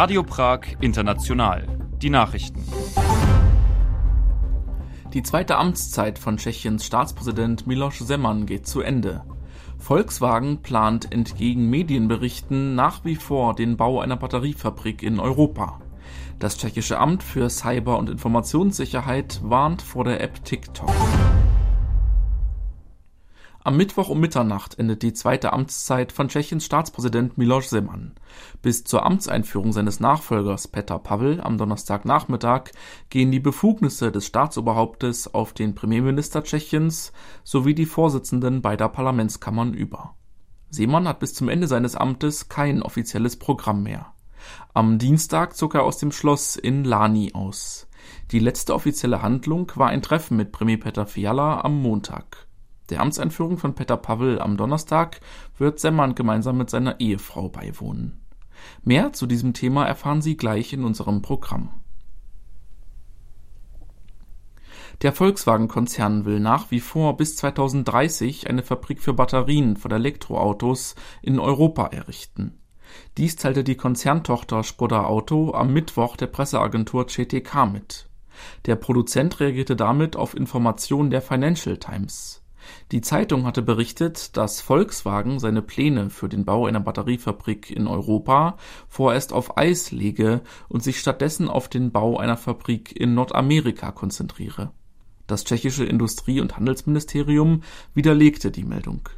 Radio Prag International. Die Nachrichten. Die zweite Amtszeit von Tschechiens Staatspräsident Miloš Zeman geht zu Ende. Volkswagen plant entgegen Medienberichten nach wie vor den Bau einer Batteriefabrik in Europa. Das tschechische Amt für Cyber- und Informationssicherheit warnt vor der App TikTok. Am Mittwoch um Mitternacht endet die zweite Amtszeit von Tschechiens Staatspräsident Miloš Zeman. Bis zur Amtseinführung seines Nachfolgers Petr Pavel am Donnerstagnachmittag gehen die Befugnisse des Staatsoberhauptes auf den Premierminister Tschechiens sowie die Vorsitzenden beider Parlamentskammern über. Zeman hat bis zum Ende seines Amtes kein offizielles Programm mehr. Am Dienstag zog er aus dem Schloss in Lani aus. Die letzte offizielle Handlung war ein Treffen mit Premier Petr Fiala am Montag. Der Amtseinführung von Peter Pavel am Donnerstag wird Semmern gemeinsam mit seiner Ehefrau beiwohnen. Mehr zu diesem Thema erfahren Sie gleich in unserem Programm. Der Volkswagen-Konzern will nach wie vor bis 2030 eine Fabrik für Batterien von Elektroautos in Europa errichten. Dies teilte die Konzerntochter Skoda Auto am Mittwoch der Presseagentur CTK mit. Der Produzent reagierte damit auf Informationen der Financial Times. Die Zeitung hatte berichtet, dass Volkswagen seine Pläne für den Bau einer Batteriefabrik in Europa vorerst auf Eis lege und sich stattdessen auf den Bau einer Fabrik in Nordamerika konzentriere. Das tschechische Industrie- und Handelsministerium widerlegte die Meldung.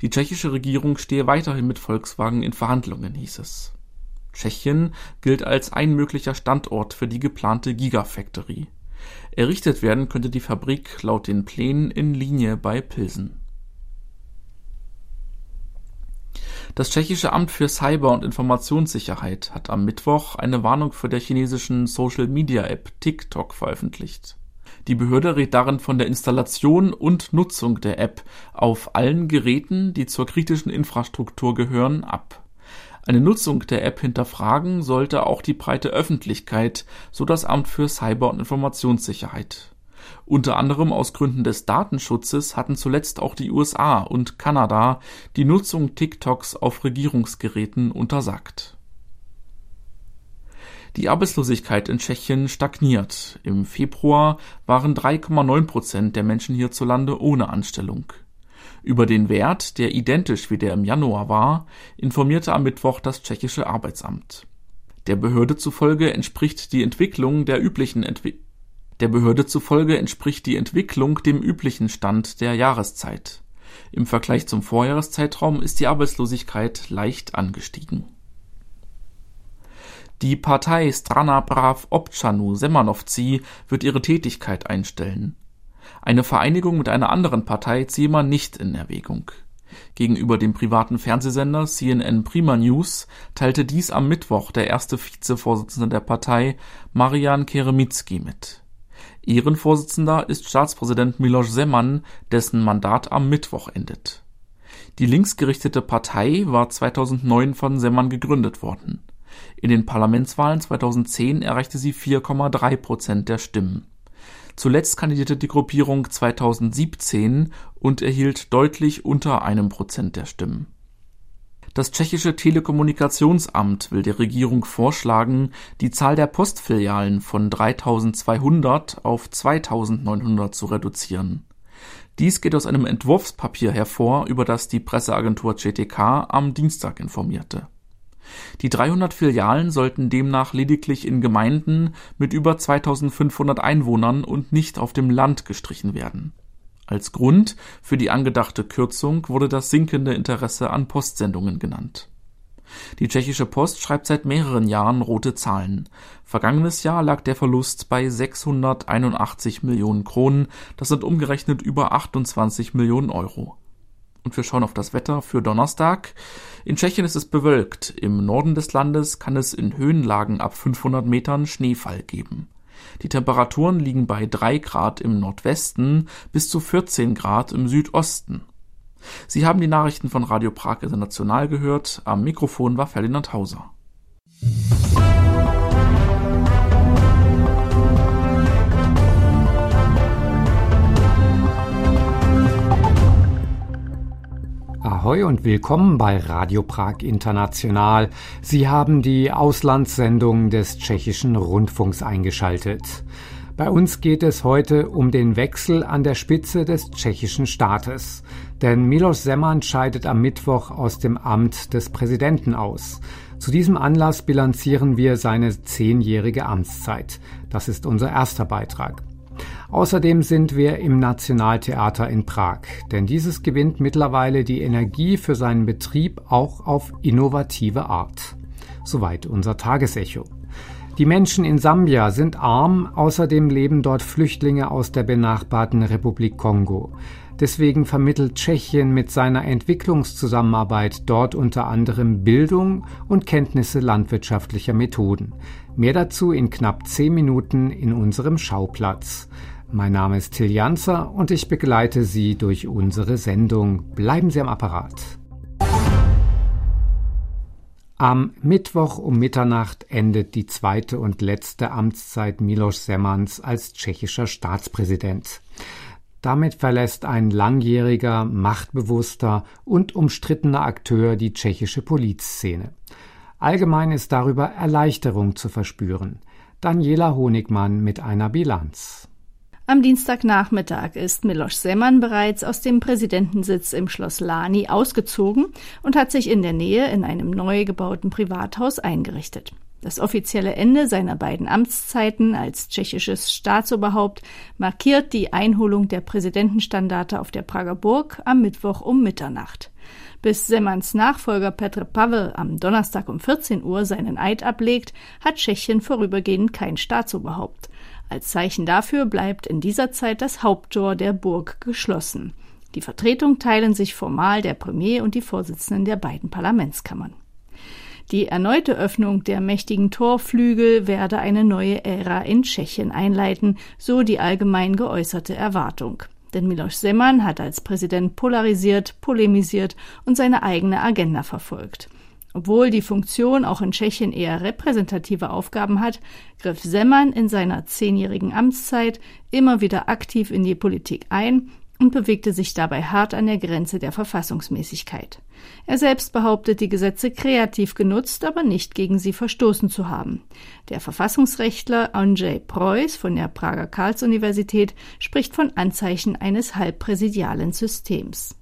Die tschechische Regierung stehe weiterhin mit Volkswagen in Verhandlungen, hieß es. Tschechien gilt als ein möglicher Standort für die geplante Gigafactory Errichtet werden könnte die Fabrik laut den Plänen in Linie bei Pilsen. Das tschechische Amt für Cyber- und Informationssicherheit hat am Mittwoch eine Warnung für der chinesischen Social-Media-App TikTok veröffentlicht. Die Behörde rät darin von der Installation und Nutzung der App auf allen Geräten, die zur kritischen Infrastruktur gehören, ab eine Nutzung der App hinterfragen sollte auch die breite Öffentlichkeit, so das Amt für Cyber- und Informationssicherheit. Unter anderem aus Gründen des Datenschutzes hatten zuletzt auch die USA und Kanada die Nutzung TikToks auf Regierungsgeräten untersagt. Die Arbeitslosigkeit in Tschechien stagniert. Im Februar waren 3,9 Prozent der Menschen hierzulande ohne Anstellung. Über den Wert, der identisch wie der im Januar war, informierte am Mittwoch das tschechische Arbeitsamt. Der Behörde zufolge entspricht die Entwicklung der üblichen Entwi der Behörde zufolge entspricht die Entwicklung dem üblichen Stand der Jahreszeit. Im Vergleich zum Vorjahreszeitraum ist die Arbeitslosigkeit leicht angestiegen. Die Partei Strana Brav Občanů Semanovci wird ihre Tätigkeit einstellen. Eine Vereinigung mit einer anderen Partei ziehe man nicht in Erwägung. Gegenüber dem privaten Fernsehsender CNN Prima News teilte dies am Mittwoch der erste Vizevorsitzende der Partei, Marian Keremitsky, mit. Ehrenvorsitzender ist Staatspräsident Miloš Zeman, dessen Mandat am Mittwoch endet. Die linksgerichtete Partei war 2009 von Zeman gegründet worden. In den Parlamentswahlen 2010 erreichte sie 4,3 Prozent der Stimmen Zuletzt kandidierte die Gruppierung 2017 und erhielt deutlich unter einem Prozent der Stimmen. Das tschechische Telekommunikationsamt will der Regierung vorschlagen, die Zahl der Postfilialen von 3200 auf 2900 zu reduzieren. Dies geht aus einem Entwurfspapier hervor, über das die Presseagentur CTK am Dienstag informierte die 300 Filialen sollten demnach lediglich in Gemeinden mit über 2500 Einwohnern und nicht auf dem Land gestrichen werden. Als Grund für die angedachte Kürzung wurde das sinkende Interesse an Postsendungen genannt. Die tschechische Post schreibt seit mehreren Jahren rote Zahlen. Vergangenes Jahr lag der Verlust bei 681 Millionen Kronen, das sind umgerechnet über 28 Millionen Euro. Und wir schauen auf das Wetter für Donnerstag. In Tschechien ist es bewölkt. Im Norden des Landes kann es in Höhenlagen ab 500 Metern Schneefall geben. Die Temperaturen liegen bei 3 Grad im Nordwesten bis zu 14 Grad im Südosten. Sie haben die Nachrichten von Radio Prag International gehört. Am Mikrofon war Ferdinand Hauser. Ahoi und willkommen bei Radio Prag International. Sie haben die Auslandssendung des tschechischen Rundfunks eingeschaltet. Bei uns geht es heute um den Wechsel an der Spitze des tschechischen Staates. Denn Milos Zeman scheidet am Mittwoch aus dem Amt des Präsidenten aus. Zu diesem Anlass bilanzieren wir seine zehnjährige Amtszeit. Das ist unser erster Beitrag. Außerdem sind wir im Nationaltheater in Prag, denn dieses gewinnt mittlerweile die Energie für seinen Betrieb auch auf innovative Art. Soweit unser Tagesecho. Die Menschen in Sambia sind arm, außerdem leben dort Flüchtlinge aus der benachbarten Republik Kongo. Deswegen vermittelt Tschechien mit seiner Entwicklungszusammenarbeit dort unter anderem Bildung und Kenntnisse landwirtschaftlicher Methoden. Mehr dazu in knapp zehn Minuten in unserem Schauplatz. Mein Name ist Till Janzer und ich begleite Sie durch unsere Sendung. Bleiben Sie am Apparat. Am Mittwoch um Mitternacht endet die zweite und letzte Amtszeit Miloš Semans als tschechischer Staatspräsident. Damit verlässt ein langjähriger, machtbewusster und umstrittener Akteur die tschechische Polizszene. Allgemein ist darüber Erleichterung zu verspüren. Daniela Honigmann mit einer Bilanz. Am Dienstagnachmittag ist Miloš Zeman bereits aus dem Präsidentensitz im Schloss Lani ausgezogen und hat sich in der Nähe in einem neu gebauten Privathaus eingerichtet. Das offizielle Ende seiner beiden Amtszeiten als tschechisches Staatsoberhaupt markiert die Einholung der Präsidentenstandarte auf der Prager Burg am Mittwoch um Mitternacht. Bis Semans Nachfolger Petr Pavel am Donnerstag um 14 Uhr seinen Eid ablegt, hat Tschechien vorübergehend kein Staatsoberhaupt. Als Zeichen dafür bleibt in dieser Zeit das Haupttor der Burg geschlossen. Die Vertretung teilen sich formal der Premier und die Vorsitzenden der beiden Parlamentskammern. Die erneute Öffnung der mächtigen Torflügel werde eine neue Ära in Tschechien einleiten, so die allgemein geäußerte Erwartung. Denn Miloš Zeman hat als Präsident polarisiert, polemisiert und seine eigene Agenda verfolgt. Obwohl die Funktion auch in Tschechien eher repräsentative Aufgaben hat, griff Semmern in seiner zehnjährigen Amtszeit immer wieder aktiv in die Politik ein und bewegte sich dabei hart an der Grenze der Verfassungsmäßigkeit. Er selbst behauptet, die Gesetze kreativ genutzt, aber nicht gegen sie verstoßen zu haben. Der Verfassungsrechtler Andrzej Preuß von der Prager Karls-Universität spricht von Anzeichen eines halbpräsidialen Systems.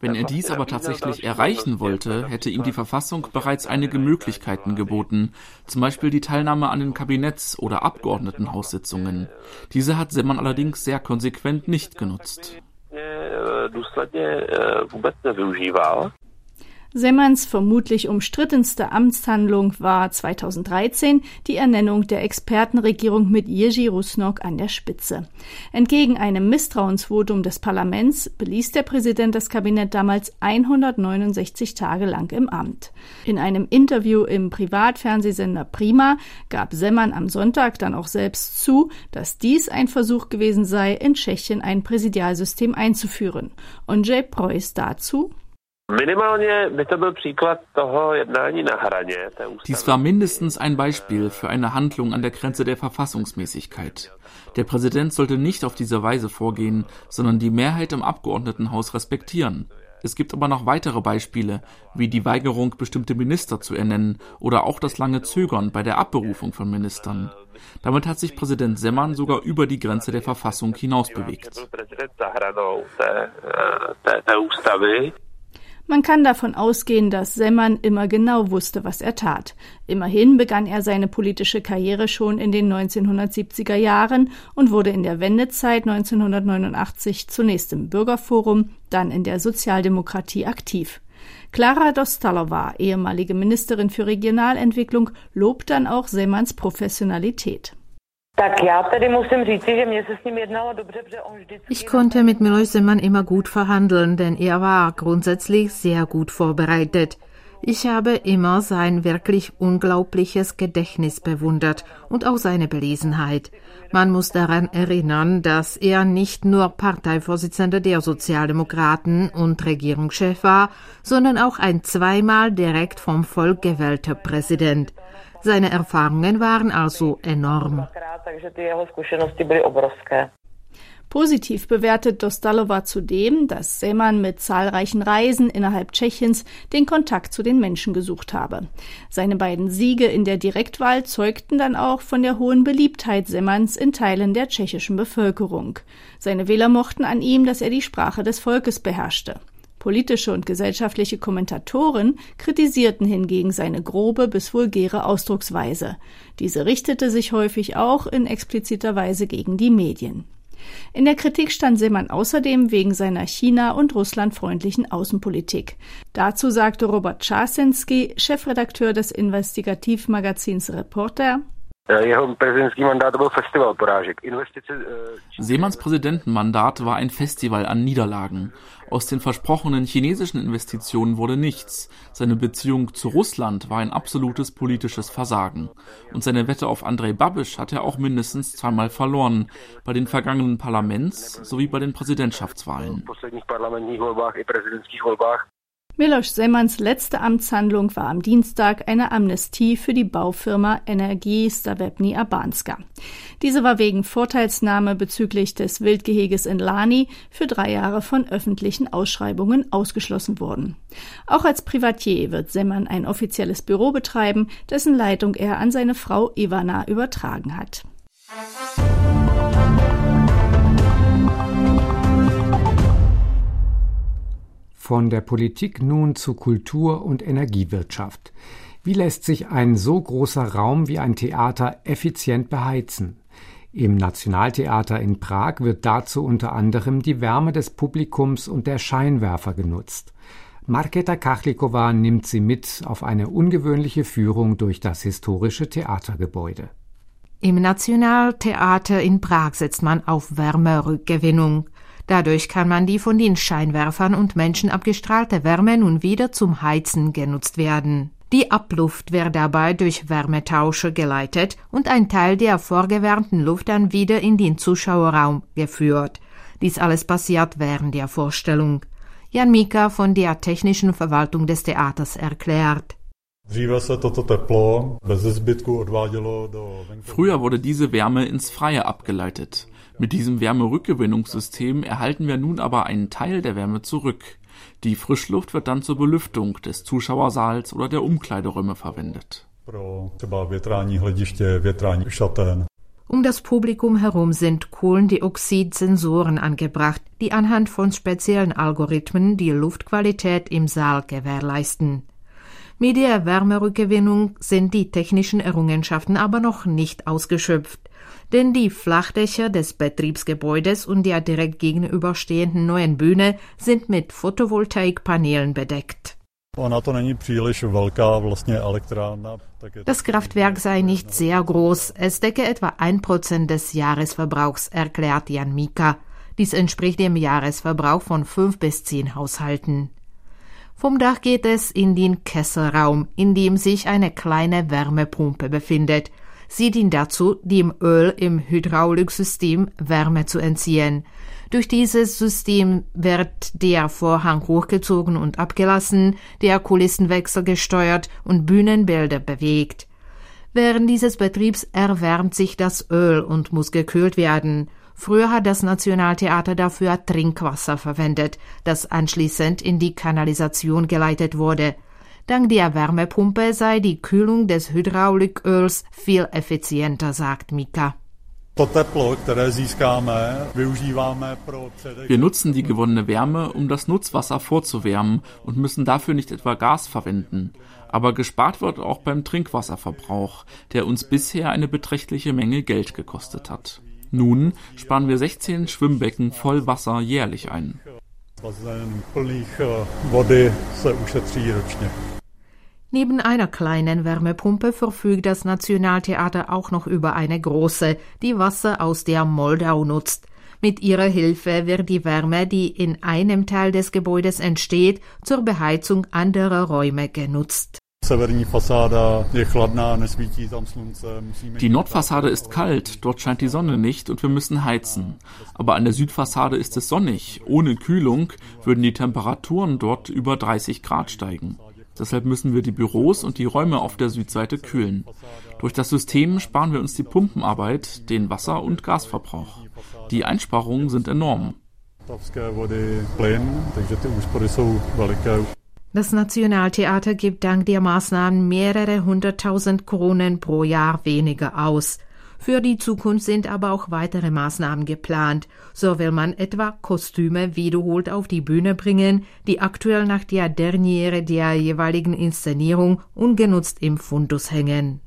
Wenn er dies aber tatsächlich erreichen wollte, hätte ihm die Verfassung bereits einige Möglichkeiten geboten, zum Beispiel die Teilnahme an den Kabinetts- oder Abgeordnetenhaussitzungen. Diese hat Seman allerdings sehr konsequent nicht genutzt. Semmerns vermutlich umstrittenste Amtshandlung war 2013 die Ernennung der Expertenregierung mit Jerzy Rusnok an der Spitze. Entgegen einem Misstrauensvotum des Parlaments beließ der Präsident das Kabinett damals 169 Tage lang im Amt. In einem Interview im Privatfernsehsender Prima gab Semmern am Sonntag dann auch selbst zu, dass dies ein Versuch gewesen sei, in Tschechien ein Präsidialsystem einzuführen. Und Jay Preuß dazu dies war mindestens ein Beispiel für eine Handlung an der Grenze der Verfassungsmäßigkeit. Der Präsident sollte nicht auf diese Weise vorgehen, sondern die Mehrheit im Abgeordnetenhaus respektieren. Es gibt aber noch weitere Beispiele, wie die Weigerung, bestimmte Minister zu ernennen oder auch das lange Zögern bei der Abberufung von Ministern. Damit hat sich Präsident Semmern sogar über die Grenze der Verfassung hinaus bewegt. Man kann davon ausgehen, dass Semmern immer genau wusste, was er tat. Immerhin begann er seine politische Karriere schon in den 1970er Jahren und wurde in der Wendezeit 1989 zunächst im Bürgerforum, dann in der Sozialdemokratie aktiv. Klara Dostalova, ehemalige Ministerin für Regionalentwicklung, lobt dann auch Semmerns Professionalität. Ich konnte mit Miloš Zeman immer gut verhandeln, denn er war grundsätzlich sehr gut vorbereitet. Ich habe immer sein wirklich unglaubliches Gedächtnis bewundert und auch seine Belesenheit. Man muss daran erinnern, dass er nicht nur Parteivorsitzender der Sozialdemokraten und Regierungschef war, sondern auch ein zweimal direkt vom Volk gewählter Präsident. Seine Erfahrungen waren also enorm. Positiv bewertet Dostalova zudem, dass Seman mit zahlreichen Reisen innerhalb Tschechiens den Kontakt zu den Menschen gesucht habe. Seine beiden Siege in der Direktwahl zeugten dann auch von der hohen Beliebtheit Semans in Teilen der tschechischen Bevölkerung. Seine Wähler mochten an ihm, dass er die Sprache des Volkes beherrschte. Politische und gesellschaftliche Kommentatoren kritisierten hingegen seine grobe bis vulgäre Ausdrucksweise. Diese richtete sich häufig auch in expliziter Weise gegen die Medien. In der Kritik stand Seemann außerdem wegen seiner China- und russlandfreundlichen Außenpolitik. Dazu sagte Robert Czarsinski, Chefredakteur des Investigativmagazins Reporter, Jeho prezidentský mandát byl festival porážek. Investice, Seemanns Präsidentenmandat war ein Festival an Niederlagen. Aus den versprochenen chinesischen Investitionen wurde nichts. Seine Beziehung zu Russland war ein absolutes politisches Versagen. Und seine Wette auf Andrei Babisch hat er auch mindestens zweimal verloren. Bei den vergangenen Parlaments- sowie bei den Präsidentschaftswahlen. Miloš Semans letzte Amtshandlung war am Dienstag eine Amnestie für die Baufirma Energie Stavebni Abanska. Diese war wegen Vorteilsnahme bezüglich des Wildgeheges in Lani für drei Jahre von öffentlichen Ausschreibungen ausgeschlossen worden. Auch als Privatier wird Semman ein offizielles Büro betreiben, dessen Leitung er an seine Frau Ivana übertragen hat. Von der Politik nun zu Kultur und Energiewirtschaft. Wie lässt sich ein so großer Raum wie ein Theater effizient beheizen? Im Nationaltheater in Prag wird dazu unter anderem die Wärme des Publikums und der Scheinwerfer genutzt. Marketa Kachlikova nimmt sie mit auf eine ungewöhnliche Führung durch das historische Theatergebäude. Im Nationaltheater in Prag setzt man auf Wärmerückgewinnung. Dadurch kann man die von den Scheinwerfern und Menschen abgestrahlte Wärme nun wieder zum Heizen genutzt werden. Die Abluft wird dabei durch Wärmetauscher geleitet und ein Teil der vorgewärmten Luft dann wieder in den Zuschauerraum geführt. Dies alles passiert während der Vorstellung. Jan Mika von der technischen Verwaltung des Theaters erklärt. Früher wurde diese Wärme ins Freie abgeleitet. Mit diesem Wärmerückgewinnungssystem erhalten wir nun aber einen Teil der Wärme zurück. Die Frischluft wird dann zur Belüftung des Zuschauersaals oder der Umkleideräume verwendet. Um das Publikum herum sind Kohlendioxid-Sensoren angebracht, die anhand von speziellen Algorithmen die Luftqualität im Saal gewährleisten. Mit der Wärmerückgewinnung sind die technischen Errungenschaften aber noch nicht ausgeschöpft denn die Flachdächer des Betriebsgebäudes und der direkt gegenüberstehenden neuen Bühne sind mit Photovoltaikpanelen bedeckt. Das Kraftwerk sei nicht sehr groß, es decke etwa ein Prozent des Jahresverbrauchs, erklärt Jan Mika. Dies entspricht dem Jahresverbrauch von fünf bis zehn Haushalten. Vom Dach geht es in den Kesselraum, in dem sich eine kleine Wärmepumpe befindet. Sie dient dazu, dem Öl im Hydrauliksystem Wärme zu entziehen. Durch dieses System wird der Vorhang hochgezogen und abgelassen, der Kulissenwechsel gesteuert und Bühnenbilder bewegt. Während dieses Betriebs erwärmt sich das Öl und muss gekühlt werden. Früher hat das Nationaltheater dafür Trinkwasser verwendet, das anschließend in die Kanalisation geleitet wurde. Dank der Wärmepumpe sei die Kühlung des Hydrauliköls viel effizienter, sagt Mika. Wir nutzen die gewonnene Wärme, um das Nutzwasser vorzuwärmen und müssen dafür nicht etwa Gas verwenden. Aber gespart wird auch beim Trinkwasserverbrauch, der uns bisher eine beträchtliche Menge Geld gekostet hat. Nun sparen wir 16 Schwimmbecken voll Wasser jährlich ein. Neben einer kleinen Wärmepumpe verfügt das Nationaltheater auch noch über eine große, die Wasser aus der Moldau nutzt. Mit ihrer Hilfe wird die Wärme, die in einem Teil des Gebäudes entsteht, zur Beheizung anderer Räume genutzt. Die Nordfassade ist kalt, dort scheint die Sonne nicht und wir müssen heizen. Aber an der Südfassade ist es sonnig. Ohne Kühlung würden die Temperaturen dort über 30 Grad steigen. Deshalb müssen wir die Büros und die Räume auf der Südseite kühlen. Durch das System sparen wir uns die Pumpenarbeit, den Wasser- und Gasverbrauch. Die Einsparungen sind enorm. Das Nationaltheater gibt dank der Maßnahmen mehrere hunderttausend Kronen pro Jahr weniger aus. Für die Zukunft sind aber auch weitere Maßnahmen geplant. So will man etwa Kostüme wiederholt auf die Bühne bringen, die aktuell nach der Derniere der jeweiligen Inszenierung ungenutzt im Fundus hängen.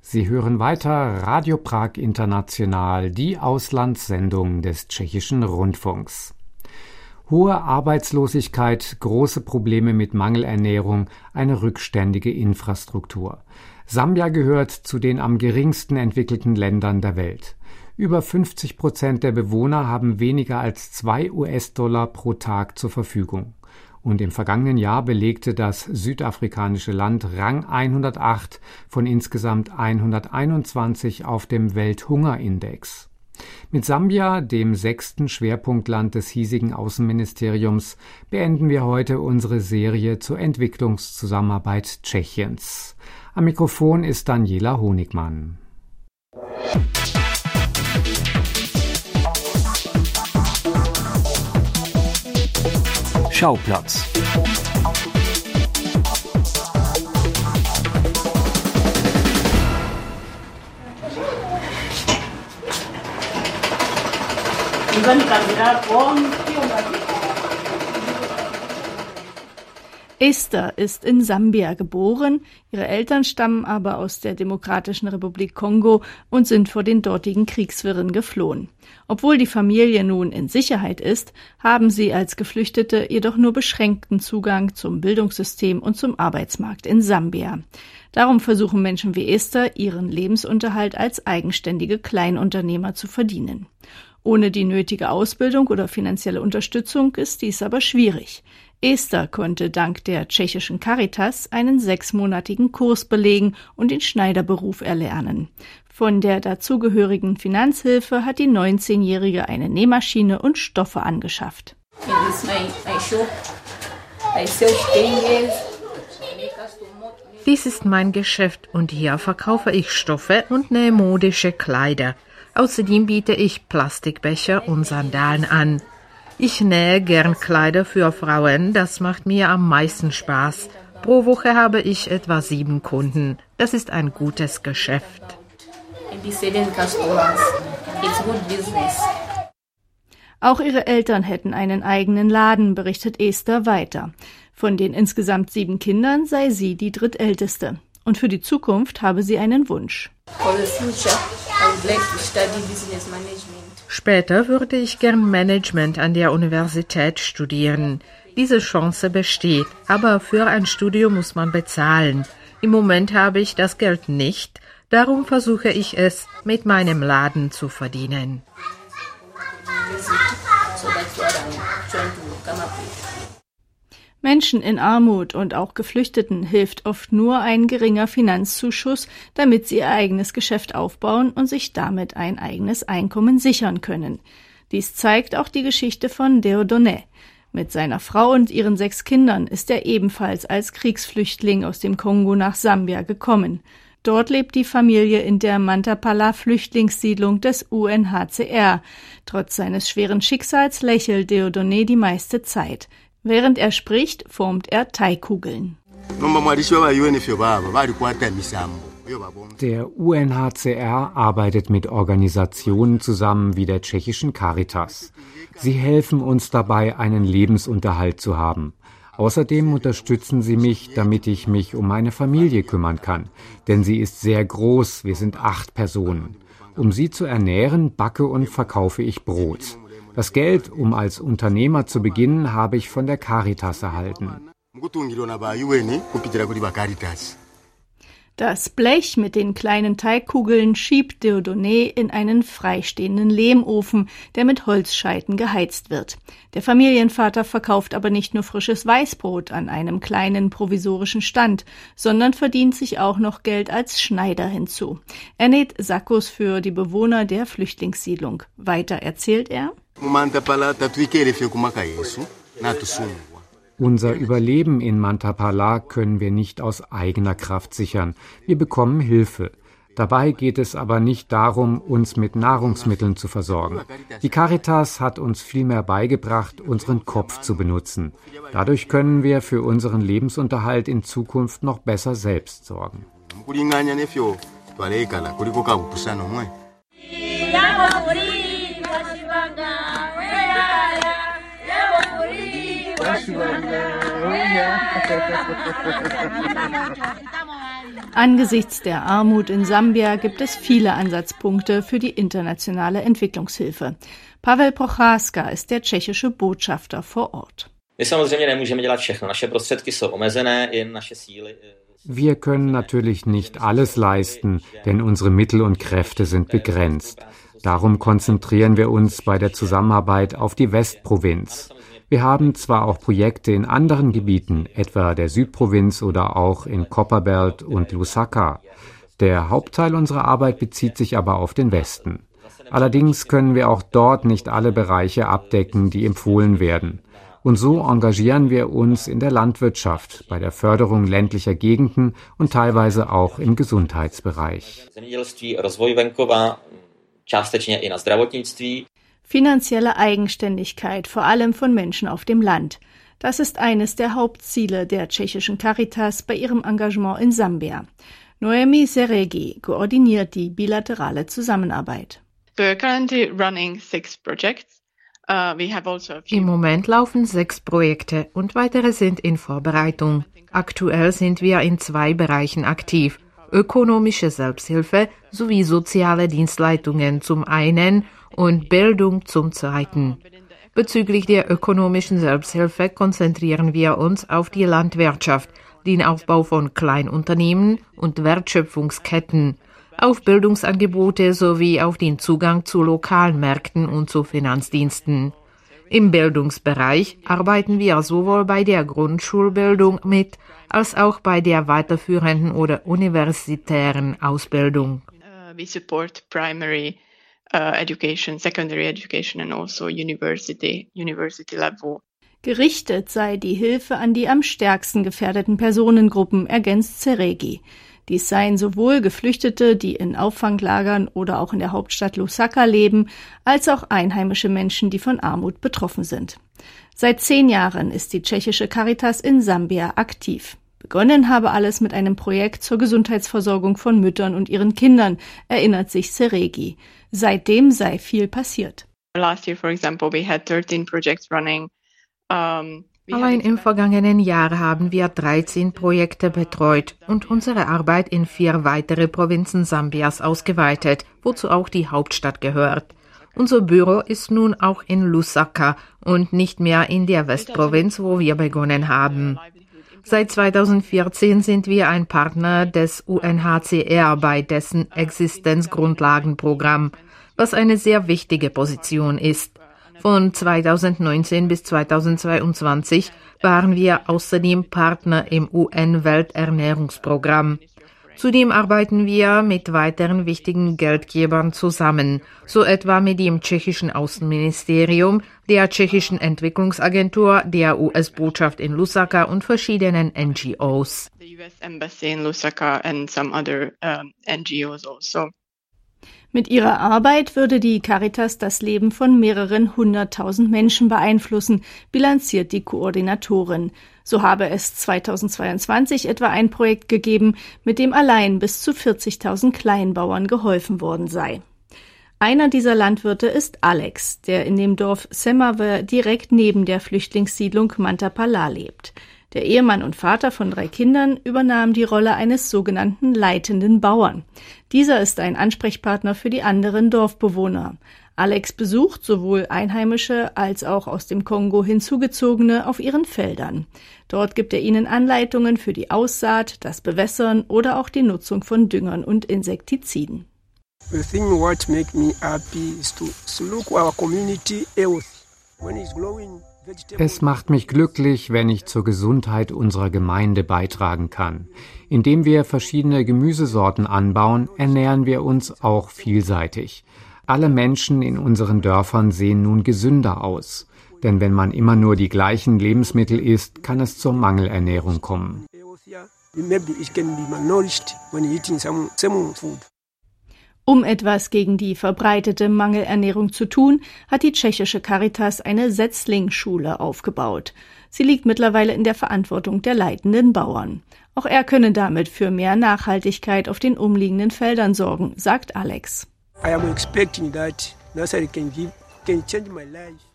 Sie hören weiter Radio Prag International, die Auslandssendung des tschechischen Rundfunks. Hohe Arbeitslosigkeit, große Probleme mit Mangelernährung, eine rückständige Infrastruktur. Sambia gehört zu den am geringsten entwickelten Ländern der Welt. Über 50 Prozent der Bewohner haben weniger als zwei US-Dollar pro Tag zur Verfügung. Und im vergangenen Jahr belegte das südafrikanische Land Rang 108 von insgesamt 121 auf dem Welthungerindex. Mit Sambia, dem sechsten Schwerpunktland des hiesigen Außenministeriums, beenden wir heute unsere Serie zur Entwicklungszusammenarbeit Tschechiens. Am Mikrofon ist Daniela Honigmann. Schauplatz Esther ist in Sambia geboren, ihre Eltern stammen aber aus der Demokratischen Republik Kongo und sind vor den dortigen Kriegswirren geflohen. Obwohl die Familie nun in Sicherheit ist, haben sie als Geflüchtete jedoch nur beschränkten Zugang zum Bildungssystem und zum Arbeitsmarkt in Sambia. Darum versuchen Menschen wie Esther, ihren Lebensunterhalt als eigenständige Kleinunternehmer zu verdienen. Ohne die nötige Ausbildung oder finanzielle Unterstützung ist dies aber schwierig. Esther konnte dank der tschechischen Caritas einen sechsmonatigen Kurs belegen und den Schneiderberuf erlernen. Von der dazugehörigen Finanzhilfe hat die 19-Jährige eine Nähmaschine und Stoffe angeschafft. Dies ist mein Geschäft und hier verkaufe ich Stoffe und nähe modische Kleider. Außerdem biete ich Plastikbecher und Sandalen an. Ich nähe gern Kleider für Frauen, das macht mir am meisten Spaß. Pro Woche habe ich etwa sieben Kunden. Das ist ein gutes Geschäft. Auch ihre Eltern hätten einen eigenen Laden, berichtet Esther weiter. Von den insgesamt sieben Kindern sei sie die drittälteste. Und für die Zukunft habe sie einen Wunsch. Später würde ich gern Management an der Universität studieren. Diese Chance besteht, aber für ein Studium muss man bezahlen. Im Moment habe ich das Geld nicht, darum versuche ich es mit meinem Laden zu verdienen. Menschen in Armut und auch Geflüchteten hilft oft nur ein geringer Finanzzuschuss, damit sie ihr eigenes Geschäft aufbauen und sich damit ein eigenes Einkommen sichern können. Dies zeigt auch die Geschichte von Deodonné. Mit seiner Frau und ihren sechs Kindern ist er ebenfalls als Kriegsflüchtling aus dem Kongo nach Sambia gekommen. Dort lebt die Familie in der Mantapala Flüchtlingssiedlung des UNHCR. Trotz seines schweren Schicksals lächelt Deodonné die meiste Zeit. Während er spricht, formt er Teigkugeln. Der UNHCR arbeitet mit Organisationen zusammen wie der tschechischen Caritas. Sie helfen uns dabei, einen Lebensunterhalt zu haben. Außerdem unterstützen sie mich, damit ich mich um meine Familie kümmern kann, denn sie ist sehr groß, wir sind acht Personen. Um sie zu ernähren, backe und verkaufe ich Brot. Das Geld, um als Unternehmer zu beginnen, habe ich von der Caritas erhalten. Das Blech mit den kleinen Teigkugeln schiebt Dieudonné in einen freistehenden Lehmofen, der mit Holzscheiten geheizt wird. Der Familienvater verkauft aber nicht nur frisches Weißbrot an einem kleinen provisorischen Stand, sondern verdient sich auch noch Geld als Schneider hinzu. Er näht Sakkos für die Bewohner der Flüchtlingssiedlung. Weiter erzählt er Unser Überleben in Mantapala können wir nicht aus eigener Kraft sichern. Wir bekommen Hilfe. Dabei geht es aber nicht darum, uns mit Nahrungsmitteln zu versorgen. Die Caritas hat uns vielmehr beigebracht, unseren Kopf zu benutzen. Dadurch können wir für unseren Lebensunterhalt in Zukunft noch besser selbst sorgen. Angesichts der Armut in Sambia gibt es viele Ansatzpunkte für die internationale Entwicklungshilfe. Pavel Prochaska ist der tschechische Botschafter vor Ort. Wir können natürlich nicht alles leisten, denn unsere Mittel und Kräfte sind begrenzt. Darum konzentrieren wir uns bei der Zusammenarbeit auf die Westprovinz. Wir haben zwar auch Projekte in anderen Gebieten, etwa der Südprovinz oder auch in Copperbelt und Lusaka. Der Hauptteil unserer Arbeit bezieht sich aber auf den Westen. Allerdings können wir auch dort nicht alle Bereiche abdecken, die empfohlen werden. Und so engagieren wir uns in der Landwirtschaft, bei der Förderung ländlicher Gegenden und teilweise auch im Gesundheitsbereich. Finanzielle Eigenständigkeit, vor allem von Menschen auf dem Land. Das ist eines der Hauptziele der tschechischen Caritas bei ihrem Engagement in Sambia. Noemi Seregi koordiniert die bilaterale Zusammenarbeit. Uh, also Im Moment laufen sechs Projekte und weitere sind in Vorbereitung. Aktuell sind wir in zwei Bereichen aktiv. Ökonomische Selbsthilfe sowie soziale Dienstleistungen zum einen und Bildung zum Zweiten. Bezüglich der ökonomischen Selbsthilfe konzentrieren wir uns auf die Landwirtschaft, den Aufbau von Kleinunternehmen und Wertschöpfungsketten, auf Bildungsangebote sowie auf den Zugang zu lokalen Märkten und zu Finanzdiensten. Im Bildungsbereich arbeiten wir sowohl bei der Grundschulbildung mit als auch bei der weiterführenden oder universitären Ausbildung. We support primary uh, education, secondary education and also university, university level. Gerichtet sei die Hilfe an die am stärksten gefährdeten Personengruppen, ergänzt Zeregi. Dies seien sowohl Geflüchtete, die in Auffanglagern oder auch in der Hauptstadt Lusaka leben, als auch einheimische Menschen, die von Armut betroffen sind. Seit zehn Jahren ist die tschechische Caritas in Sambia aktiv. Begonnen habe alles mit einem Projekt zur Gesundheitsversorgung von Müttern und ihren Kindern, erinnert sich Seregi. Seitdem sei viel passiert. Last year, for example, we had 13 projects running. Um, Allein im vergangenen Jahr haben wir 13 Projekte betreut und unsere Arbeit in vier weitere Provinzen Sambias ausgeweitet, wozu auch die Hauptstadt gehört. Unser Büro ist nun auch in Lusaka und nicht mehr in der Westprovinz, wo wir begonnen haben. Seit 2014 sind wir ein Partner des UNHCR bei dessen Existenzgrundlagenprogramm was eine sehr wichtige Position ist. Von 2019 bis 2022 waren wir außerdem Partner im UN-Welternährungsprogramm. Zudem arbeiten wir mit weiteren wichtigen Geldgebern zusammen, so etwa mit dem tschechischen Außenministerium, der tschechischen Entwicklungsagentur, der US-Botschaft in Lusaka und verschiedenen NGOs. The US Embassy in Lusaka and some other um, NGOs also. Mit ihrer Arbeit würde die Caritas das Leben von mehreren hunderttausend Menschen beeinflussen, bilanziert die Koordinatorin. So habe es 2022 etwa ein Projekt gegeben, mit dem allein bis zu 40.000 Kleinbauern geholfen worden sei. Einer dieser Landwirte ist Alex, der in dem Dorf Semave direkt neben der Flüchtlingssiedlung Mantapala lebt. Der Ehemann und Vater von drei Kindern übernahm die Rolle eines sogenannten leitenden Bauern. Dieser ist ein Ansprechpartner für die anderen Dorfbewohner. Alex besucht sowohl Einheimische als auch aus dem Kongo hinzugezogene auf ihren Feldern. Dort gibt er ihnen Anleitungen für die Aussaat, das Bewässern oder auch die Nutzung von Düngern und Insektiziden. When it's growing es macht mich glücklich, wenn ich zur Gesundheit unserer Gemeinde beitragen kann. Indem wir verschiedene Gemüsesorten anbauen, ernähren wir uns auch vielseitig. Alle Menschen in unseren Dörfern sehen nun gesünder aus. Denn wenn man immer nur die gleichen Lebensmittel isst, kann es zur Mangelernährung kommen. Um etwas gegen die verbreitete Mangelernährung zu tun, hat die tschechische Caritas eine Setzlingschule aufgebaut. Sie liegt mittlerweile in der Verantwortung der leitenden Bauern. Auch er könne damit für mehr Nachhaltigkeit auf den umliegenden Feldern sorgen, sagt Alex.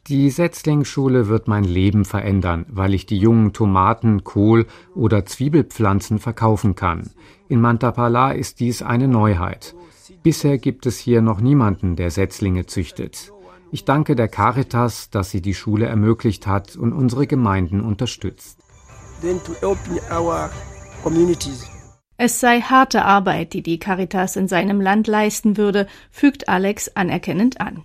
Die Setzlingsschule wird mein Leben verändern, weil ich die jungen Tomaten, Kohl oder Zwiebelpflanzen verkaufen kann. In Mantapala ist dies eine Neuheit. Bisher gibt es hier noch niemanden, der Setzlinge züchtet. Ich danke der Caritas, dass sie die Schule ermöglicht hat und unsere Gemeinden unterstützt. Es sei harte Arbeit, die die Caritas in seinem Land leisten würde, fügt Alex anerkennend an.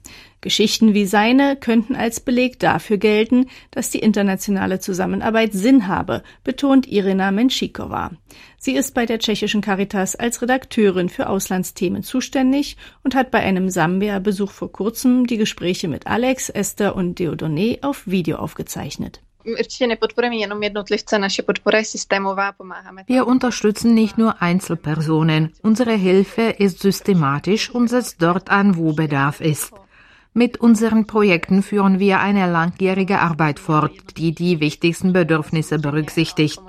Geschichten wie seine könnten als Beleg dafür gelten, dass die internationale Zusammenarbeit Sinn habe, betont Irina Menschikova. Sie ist bei der tschechischen Caritas als Redakteurin für Auslandsthemen zuständig und hat bei einem Sambia-Besuch vor kurzem die Gespräche mit Alex, Esther und Deodone auf Video aufgezeichnet. Wir unterstützen nicht nur Einzelpersonen. Unsere Hilfe ist systematisch und setzt dort an, wo Bedarf ist. Mit unseren Projekten führen wir eine langjährige Arbeit fort, die die wichtigsten Bedürfnisse berücksichtigt.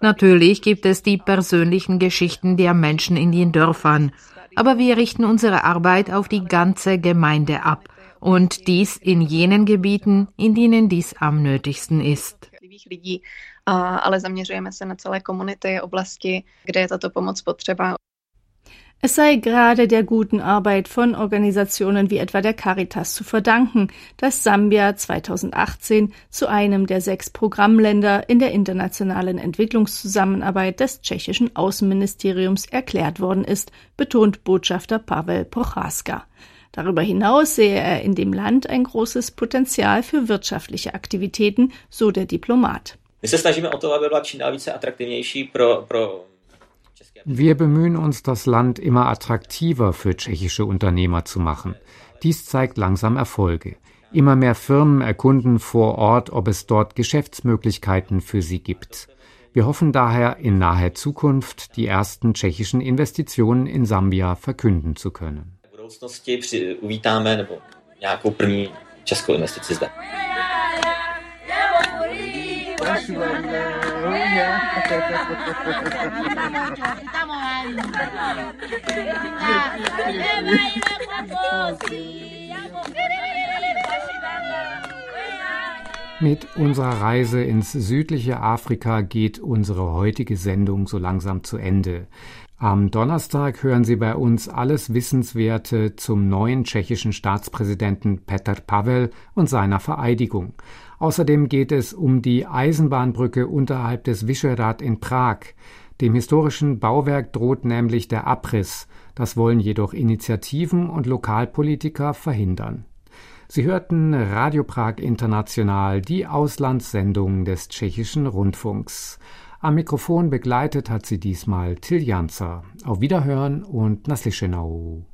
Natürlich gibt es die persönlichen Geschichten der Menschen in den Dörfern, aber wir richten unsere Arbeit auf die ganze Gemeinde ab und dies in jenen Gebieten, in denen dies am nötigsten ist. Es sei gerade der guten Arbeit von Organisationen wie etwa der Caritas zu verdanken, dass Sambia 2018 zu einem der sechs Programmländer in der internationalen Entwicklungszusammenarbeit des tschechischen Außenministeriums erklärt worden ist, betont Botschafter Pavel Prochaska. Darüber hinaus sehe er in dem Land ein großes Potenzial für wirtschaftliche Aktivitäten, so der Diplomat. Wir bemühen uns, das Land immer attraktiver für tschechische Unternehmer zu machen. Dies zeigt langsam Erfolge. Immer mehr Firmen erkunden vor Ort, ob es dort Geschäftsmöglichkeiten für sie gibt. Wir hoffen daher, in naher Zukunft die ersten tschechischen Investitionen in Sambia verkünden zu können Mit unserer Reise ins südliche Afrika geht unsere heutige Sendung so langsam zu Ende. Am Donnerstag hören Sie bei uns alles Wissenswerte zum neuen tschechischen Staatspräsidenten Petr Pavel und seiner Vereidigung. Außerdem geht es um die Eisenbahnbrücke unterhalb des Vyšehrad in Prag. Dem historischen Bauwerk droht nämlich der Abriss. Das wollen jedoch Initiativen und Lokalpolitiker verhindern. Sie hörten Radio Prag International, die Auslandssendung des tschechischen Rundfunks. Am Mikrofon begleitet hat sie diesmal Till Janzer. Auf Wiederhören und Naslischenau.